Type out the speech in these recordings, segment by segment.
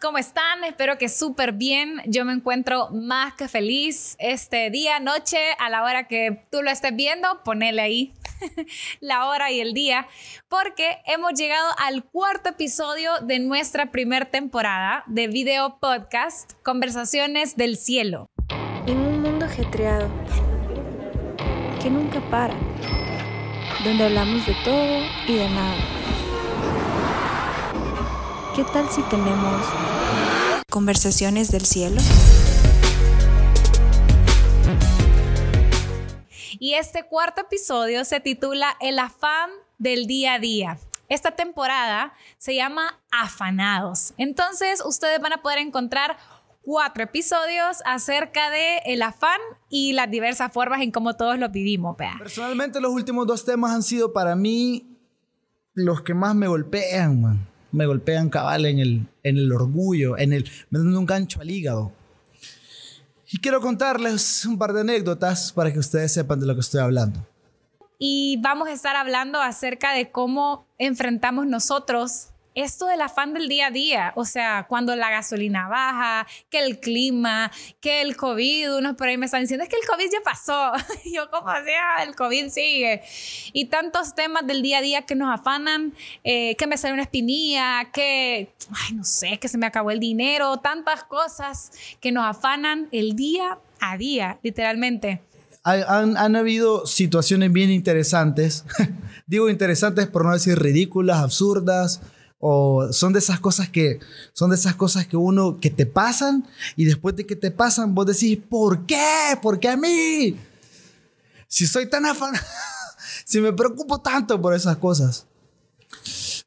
¿cómo están? Espero que súper bien. Yo me encuentro más que feliz este día, noche, a la hora que tú lo estés viendo, ponele ahí la hora y el día, porque hemos llegado al cuarto episodio de nuestra primera temporada de video podcast Conversaciones del Cielo. En un mundo ajetreado que nunca para, donde hablamos de todo y de nada. ¿Qué tal si tenemos conversaciones del cielo? Y este cuarto episodio se titula El afán del día a día. Esta temporada se llama Afanados. Entonces ustedes van a poder encontrar cuatro episodios acerca de el afán y las diversas formas en cómo todos lo vivimos. Personalmente los últimos dos temas han sido para mí los que más me golpean, man. Me golpean cabal en el, en el orgullo, en el, me dan un gancho al hígado. Y quiero contarles un par de anécdotas para que ustedes sepan de lo que estoy hablando. Y vamos a estar hablando acerca de cómo enfrentamos nosotros esto del afán del día a día, o sea, cuando la gasolina baja, que el clima, que el COVID, unos por ahí me están diciendo, es que el COVID ya pasó. yo, como sea, el COVID sigue. Y tantos temas del día a día que nos afanan, eh, que me sale una espinilla, que, ay, no sé, que se me acabó el dinero, tantas cosas que nos afanan el día a día, literalmente. Han habido situaciones bien interesantes, digo interesantes por no decir ridículas, absurdas, o son de esas cosas que son de esas cosas que uno que te pasan y después de que te pasan vos decís ¿por qué? ¿por qué a mí? si soy tan afán si me preocupo tanto por esas cosas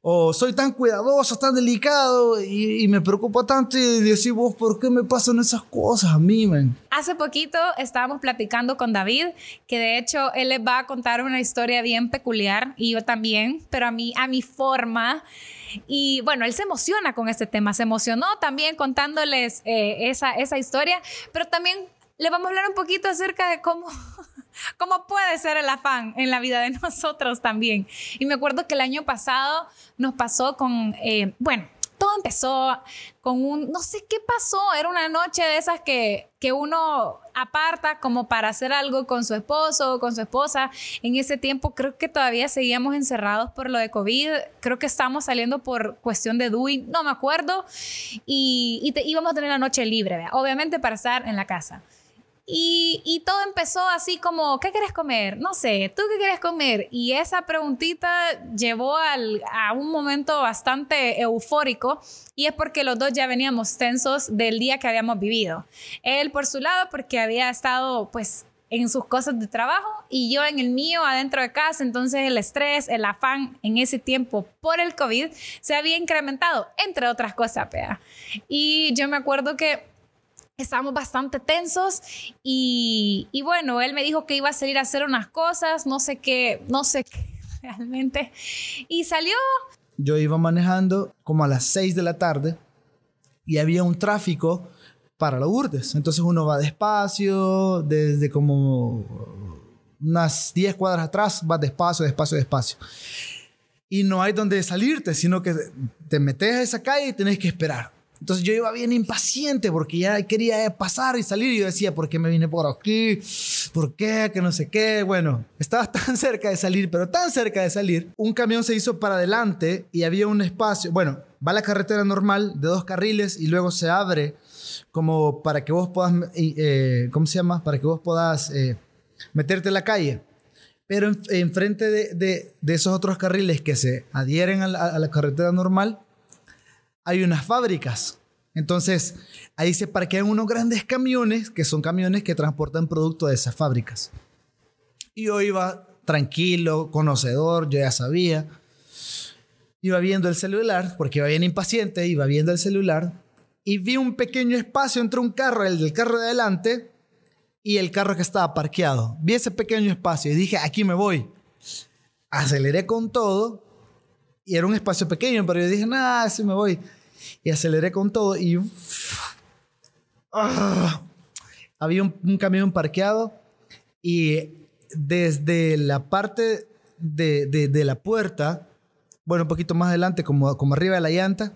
o soy tan cuidadoso, tan delicado y, me preocupo tanto y decís vos, ¿por qué me pasan esas cosas a mí, man? Hace poquito estábamos platicando con David, que de hecho él les va a contar una historia bien peculiar y yo también, pero a mí, a mi forma. Y bueno, él se emociona con este tema, se emocionó también contándoles eh, esa, esa historia, pero también le vamos a hablar un poquito acerca de cómo, cómo puede ser el afán en la vida de nosotros también. Y me acuerdo que el año pasado nos pasó con, eh, bueno, todo empezó con un, no sé qué pasó, era una noche de esas que, que uno aparta como para hacer algo con su esposo o con su esposa. En ese tiempo creo que todavía seguíamos encerrados por lo de COVID, creo que estábamos saliendo por cuestión de DUI, no me acuerdo, y, y íbamos a tener la noche libre, obviamente para estar en la casa. Y, todo empezó así como, ¿qué quieres comer? No sé, ¿tú qué quieres comer? Y esa preguntita llevó a un momento bastante eufórico y es porque los dos ya veníamos tensos del día que habíamos vivido. Él por su lado porque había estado pues en sus cosas de trabajo y yo en el mío adentro de casa, entonces el estrés, el afán en ese tiempo por el COVID se había incrementado, entre otras cosas, Pea. Y yo me acuerdo que estábamos bastante tensos y, y, bueno, él me dijo que iba a salir a hacer unas cosas, no sé qué, no sé qué realmente. Y salió. Yo iba manejando como a las 6 de la tarde y había un tráfico para los Urdes. Entonces uno va despacio, desde como unas 10 cuadras atrás, va despacio, despacio, despacio. Y no hay donde salirte, sino que te metes a esa calle y tenés que esperar. Entonces yo iba bien impaciente porque ya quería pasar y salir y yo decía, ¿por qué me vine por aquí? ¿Por qué? Que no sé qué. Bueno, estaba tan cerca de salir, pero tan cerca de salir. Un camión se hizo para adelante y había un espacio. Bueno, va la carretera normal de dos carriles y luego se abre como para que vos puedas, eh, ¿cómo se llama? Para que vos puedas eh, meterte en la calle. Pero enfrente de, de, de, esos otros carriles que se adhieren a la carretera normal, hay unas fábricas. Entonces, ahí se parquean unos grandes camiones, que son camiones que transportan productos de esas fábricas. Y yo iba tranquilo, conocedor, yo ya sabía. Iba viendo el celular, porque iba bien impaciente, iba viendo el celular, y vi un pequeño espacio entre un carro, el del carro de adelante, y el carro que estaba parqueado. Vi ese pequeño espacio y dije, aquí me voy. Aceleré con todo, y era un espacio pequeño, pero yo dije, nada, sí me voy. Y aceleré con todo y... ¡ah! había un, camión parqueado y desde la parte de, de, la puerta, bueno, un poquito más adelante, como, como arriba de la llanta,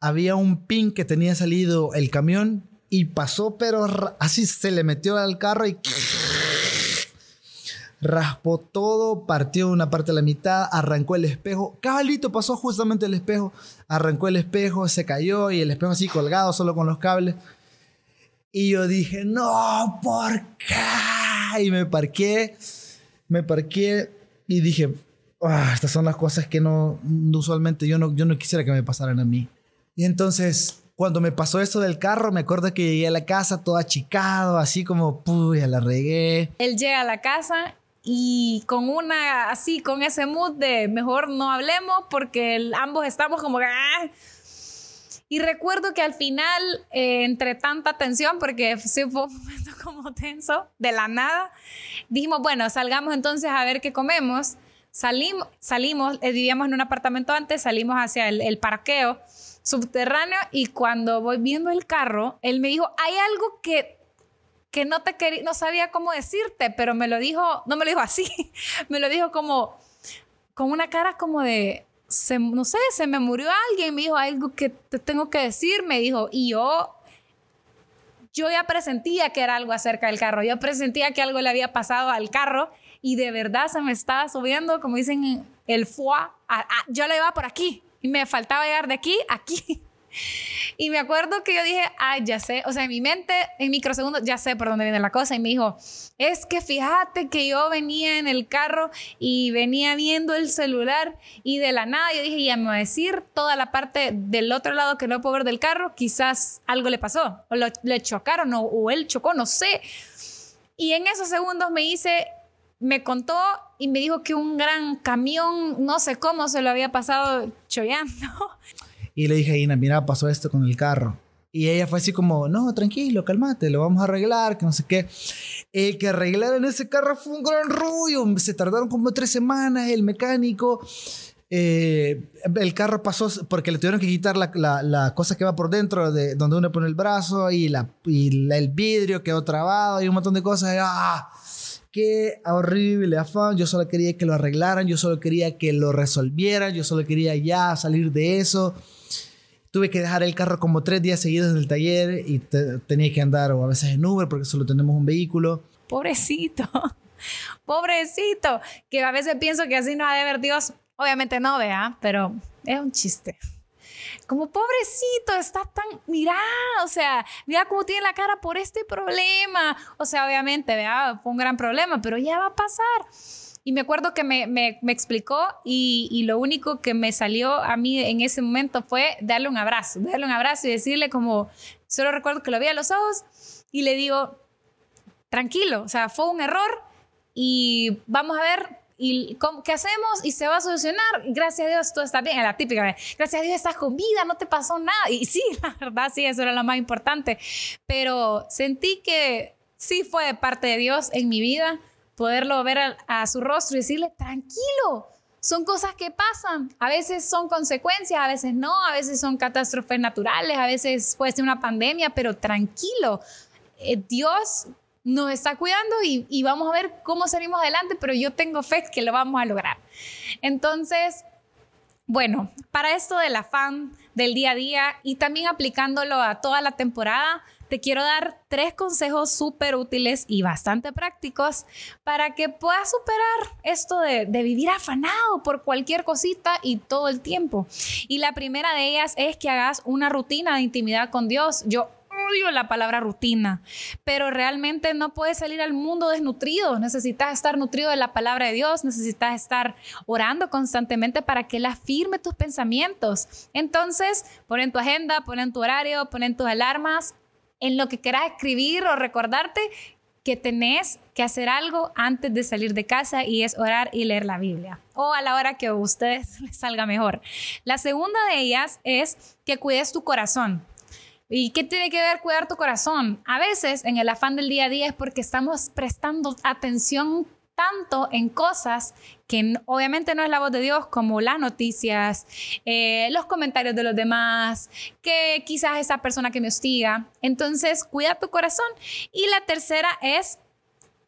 había un pin que tenía salido el camión y pasó, pero así se le metió al carro y raspó todo, partió una parte de la mitad, arrancó el espejo. Cabalito pasó justamente el espejo, arrancó el espejo, se cayó y el espejo así colgado solo con los cables. Y yo dije, no, ¿por qué? Y me parqué, me parqué y dije, ah, estas son las cosas que no, usualmente yo no, yo no quisiera que me pasaran a mí. Y entonces, cuando me pasó eso del carro, me acuerdo que llegué a la casa todo achicado, así como, puy, la regué. Él llega a la casa y con una, así, con ese mood de mejor no hablemos porque ambos estamos como. Ah". Y recuerdo que al final, eh, entre tanta tensión, porque sí fue un momento como tenso, de la nada, dijimos, bueno, salgamos entonces a ver qué comemos. Salimos, salimos eh, vivíamos en un apartamento antes, salimos hacia el, el parqueo subterráneo y cuando voy viendo el carro, él me dijo, hay algo que que no te quería, no sabía cómo decirte, pero me lo dijo, no me lo dijo así, me lo dijo como con una cara como de, no sé, se me murió alguien, me dijo algo que te tengo que decir, me dijo, y yo, yo ya presentía que era algo acerca del carro, yo presentía que algo le había pasado al carro y de verdad se me estaba subiendo, como dicen, el foie, yo le iba por aquí y me faltaba llegar de aquí aquí. Y me acuerdo que yo dije, ay, ya sé, o sea, en mi mente, en microsegundos, ya sé por dónde viene la cosa. Y me dijo, es que fíjate que yo venía en el carro y venía viendo el celular y de la nada yo dije, ya me va a decir toda la parte del otro lado que no puedo ver del carro, quizás algo le pasó, o le chocaron, o, o él chocó, no sé. Y en esos segundos me hice me contó y me dijo que un gran camión, no sé cómo se lo había pasado chollando. Y le dije a mira, pasó esto con el carro. Y ella fue así como, no, tranquilo, cálmate, lo vamos a arreglar, que no sé qué. El que arreglaron ese carro fue un gran rollo. Se tardaron como tres semanas, el mecánico. Eh, el carro pasó porque le tuvieron que quitar la, la, cosa que va por dentro, de donde uno pone el brazo, y, la, y el vidrio quedó trabado, y un montón de cosas. ¡Ah! Qué horrible afán. Yo solo quería que lo arreglaran, yo solo quería que lo resolvieran, yo solo quería ya salir de eso tuve que dejar el carro como tres días seguidos en el taller y tenía que andar o a veces en Uber porque solo tenemos un vehículo. Pobrecito, pobrecito, que a veces pienso que así no ha de ver Dios. Obviamente no, vea, pero es un chiste. Como pobrecito, está tan, mira, o sea, mira cómo tiene la cara por este problema. O sea, obviamente, vea, fue un gran problema, pero ya va a pasar. Y me acuerdo que me, me, me explicó y, y, lo único que me salió a mí en ese momento fue darle un abrazo, darle un abrazo y decirle como, solo recuerdo que lo vi a los ojos y le digo, tranquilo, o sea, fue un error y vamos a ver y cómo, qué hacemos y se va a solucionar. Gracias a Dios todo está bien, la típica, gracias a Dios estás con vida, no te pasó nada. Y sí, la verdad sí, eso era lo más importante, pero sentí que sí fue de parte de Dios en mi vida poderlo ver a, su rostro y decirle, tranquilo, son cosas que pasan. A veces son consecuencias, a veces no, a veces son catástrofes naturales, a veces puede ser una pandemia, pero tranquilo. Eh, Dios nos está cuidando y, y, vamos a ver cómo salimos adelante, pero yo tengo fe que lo vamos a lograr. Entonces, bueno, para esto del afán del día a día y también aplicándolo a toda la temporada, te quiero dar tres consejos súper útiles y bastante prácticos para que puedas superar esto de, vivir afanado por cualquier cosita y todo el tiempo. Y la primera de ellas es que hagas una rutina de intimidad con Dios. Yo odio la palabra rutina, pero realmente no puedes salir al mundo desnutrido. Necesitas estar nutrido de la palabra de Dios, necesitas estar orando constantemente para que Él afirme tus pensamientos. Entonces, pon en tu agenda, pon en tu horario, pon en tus alarmas, en lo que quieras escribir o recordarte que tenés que hacer algo antes de salir de casa y es orar y leer la Biblia o a la hora que a ustedes les salga mejor. La segunda de ellas es que cuides tu corazón. ¿Y qué tiene que ver cuidar tu corazón? A veces en el afán del día a día es porque estamos prestando atención tanto en cosas que obviamente no es la voz de Dios, como las noticias, eh, los comentarios de los demás, que quizás esa persona que me hostiga. Entonces, cuida tu corazón. Y la tercera es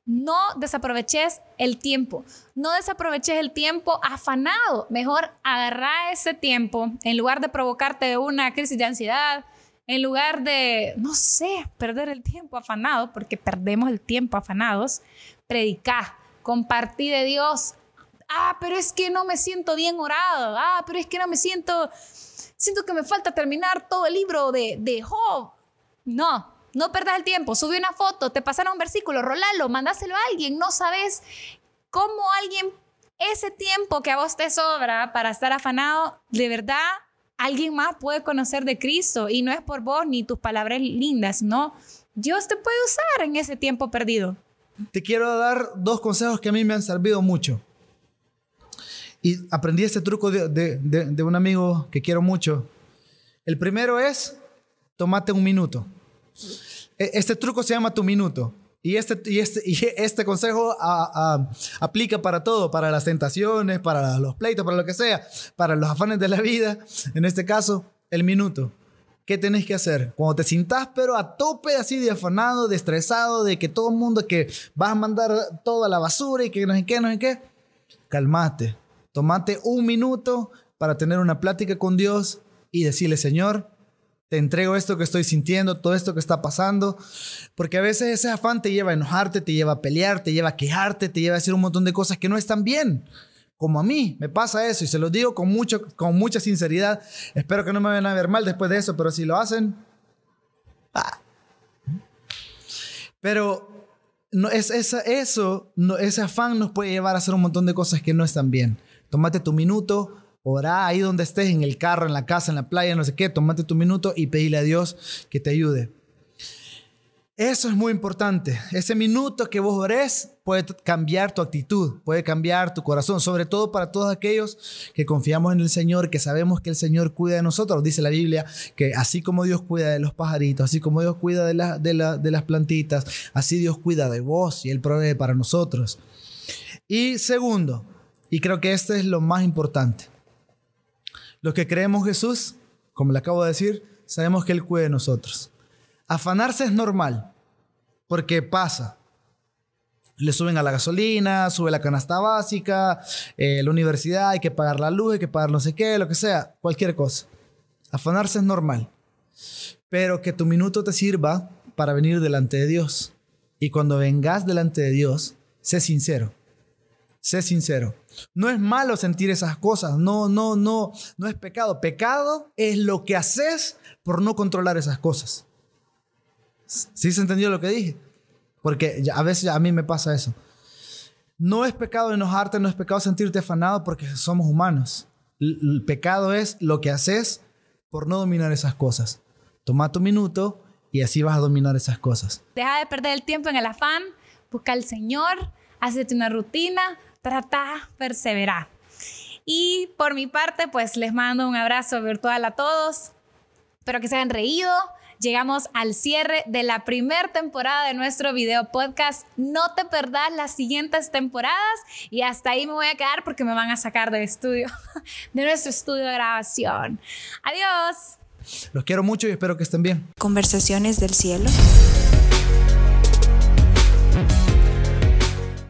no desaproveches el tiempo. No desaproveches el tiempo afanado. Mejor agarra ese tiempo en lugar de provocarte una crisis de ansiedad, en lugar de, no sé, perder el tiempo afanado, porque perdemos el tiempo afanados. Predica, compartí de Dios. Ah, pero es que no me siento bien orado. Ah, pero es que no me siento, siento que me falta terminar todo el libro de, de Job. No, no perdas el tiempo. Sube una foto, te pasaron un versículo, rolalo, mandáselo a alguien. No sabes cómo alguien, ese tiempo que a vos te sobra para estar afanado, de verdad, alguien más puede conocer de Cristo. Y no es por vos ni tus palabras lindas, no. Dios te puede usar en ese tiempo perdido. Te quiero dar dos consejos que a mí me han servido mucho. Y aprendí este truco de, de un amigo que quiero mucho. El primero es, tómate un minuto. E, este truco se llama tu minuto. Y este, y este, y este consejo aplica para todo, para las tentaciones, para los pleitos, para lo que sea, para los afanes de la vida. En este caso, el minuto. ¿Qué tenés que hacer? Cuando te sientas pero a tope así de afanado, de estresado, de que todo el mundo que vas a mandar toda la basura y que no sé qué, no sé qué, calmate. Tomate un minuto para tener una plática con Dios y decirle, Señor, te entrego esto que estoy sintiendo, todo esto que está pasando, porque a veces ese afán te lleva a enojarte, te lleva a pelear, te lleva a quejarte, te lleva a hacer un montón de cosas que no están bien. Como a mí, me pasa eso y se lo digo con, mucho, con mucha sinceridad. Espero que no me vayan a ver mal después de eso, pero si lo hacen... Pero no, es, eso, no, ese afán nos puede llevar a hacer un montón de cosas que no están bien. Tómate tu minuto, Orá ahí donde estés, en el carro, en la casa, en la playa, no sé qué, tómate tu minuto y pedile a Dios que te ayude. Eso es muy importante. Ese minuto que vos ores puede cambiar tu actitud, puede cambiar tu corazón, sobre todo para todos aquellos que confiamos en el Señor, que sabemos que el Señor cuida de nosotros. Dice la Biblia que así como Dios cuida de los pajaritos, así como Dios cuida de, de, de las plantitas, así Dios cuida de vos y Él provee para nosotros. Y segundo, y creo que este es lo más importante, los que creemos Jesús, como le acabo de decir, sabemos que Él cuida de nosotros. Afanarse es normal, porque pasa. Le suben a la gasolina, sube la canasta básica, eh, la universidad, hay que pagar la luz, hay que pagar no sé qué, lo que sea, cualquier cosa. Afanarse es normal. Pero que tu minuto te sirva para venir delante de Dios. Y cuando vengas delante de Dios, sé sincero. Sé sincero. No es malo sentir esas cosas, no, no, no, no es pecado. Pecado es lo que haces por no controlar esas cosas. ¿Sí se entendió lo que dije? Porque a veces a mí me pasa eso. No es pecado enojarte, no es pecado sentirte afanado porque somos humanos. El pecado es lo que haces por no dominar esas cosas. Toma tu minuto y así vas a dominar esas cosas. Deja de perder el tiempo en el afán, busca al Señor, hazte una rutina, trata, persevera. Y por mi parte, pues les mando un abrazo virtual a todos. Espero que se hayan reído. Llegamos al cierre de la primera temporada de nuestro video podcast. No te perdás las siguientes temporadas y hasta ahí me voy a quedar porque me van a sacar del estudio, de nuestro estudio de grabación. Adiós. Los quiero mucho y espero que estén bien. Conversaciones del cielo.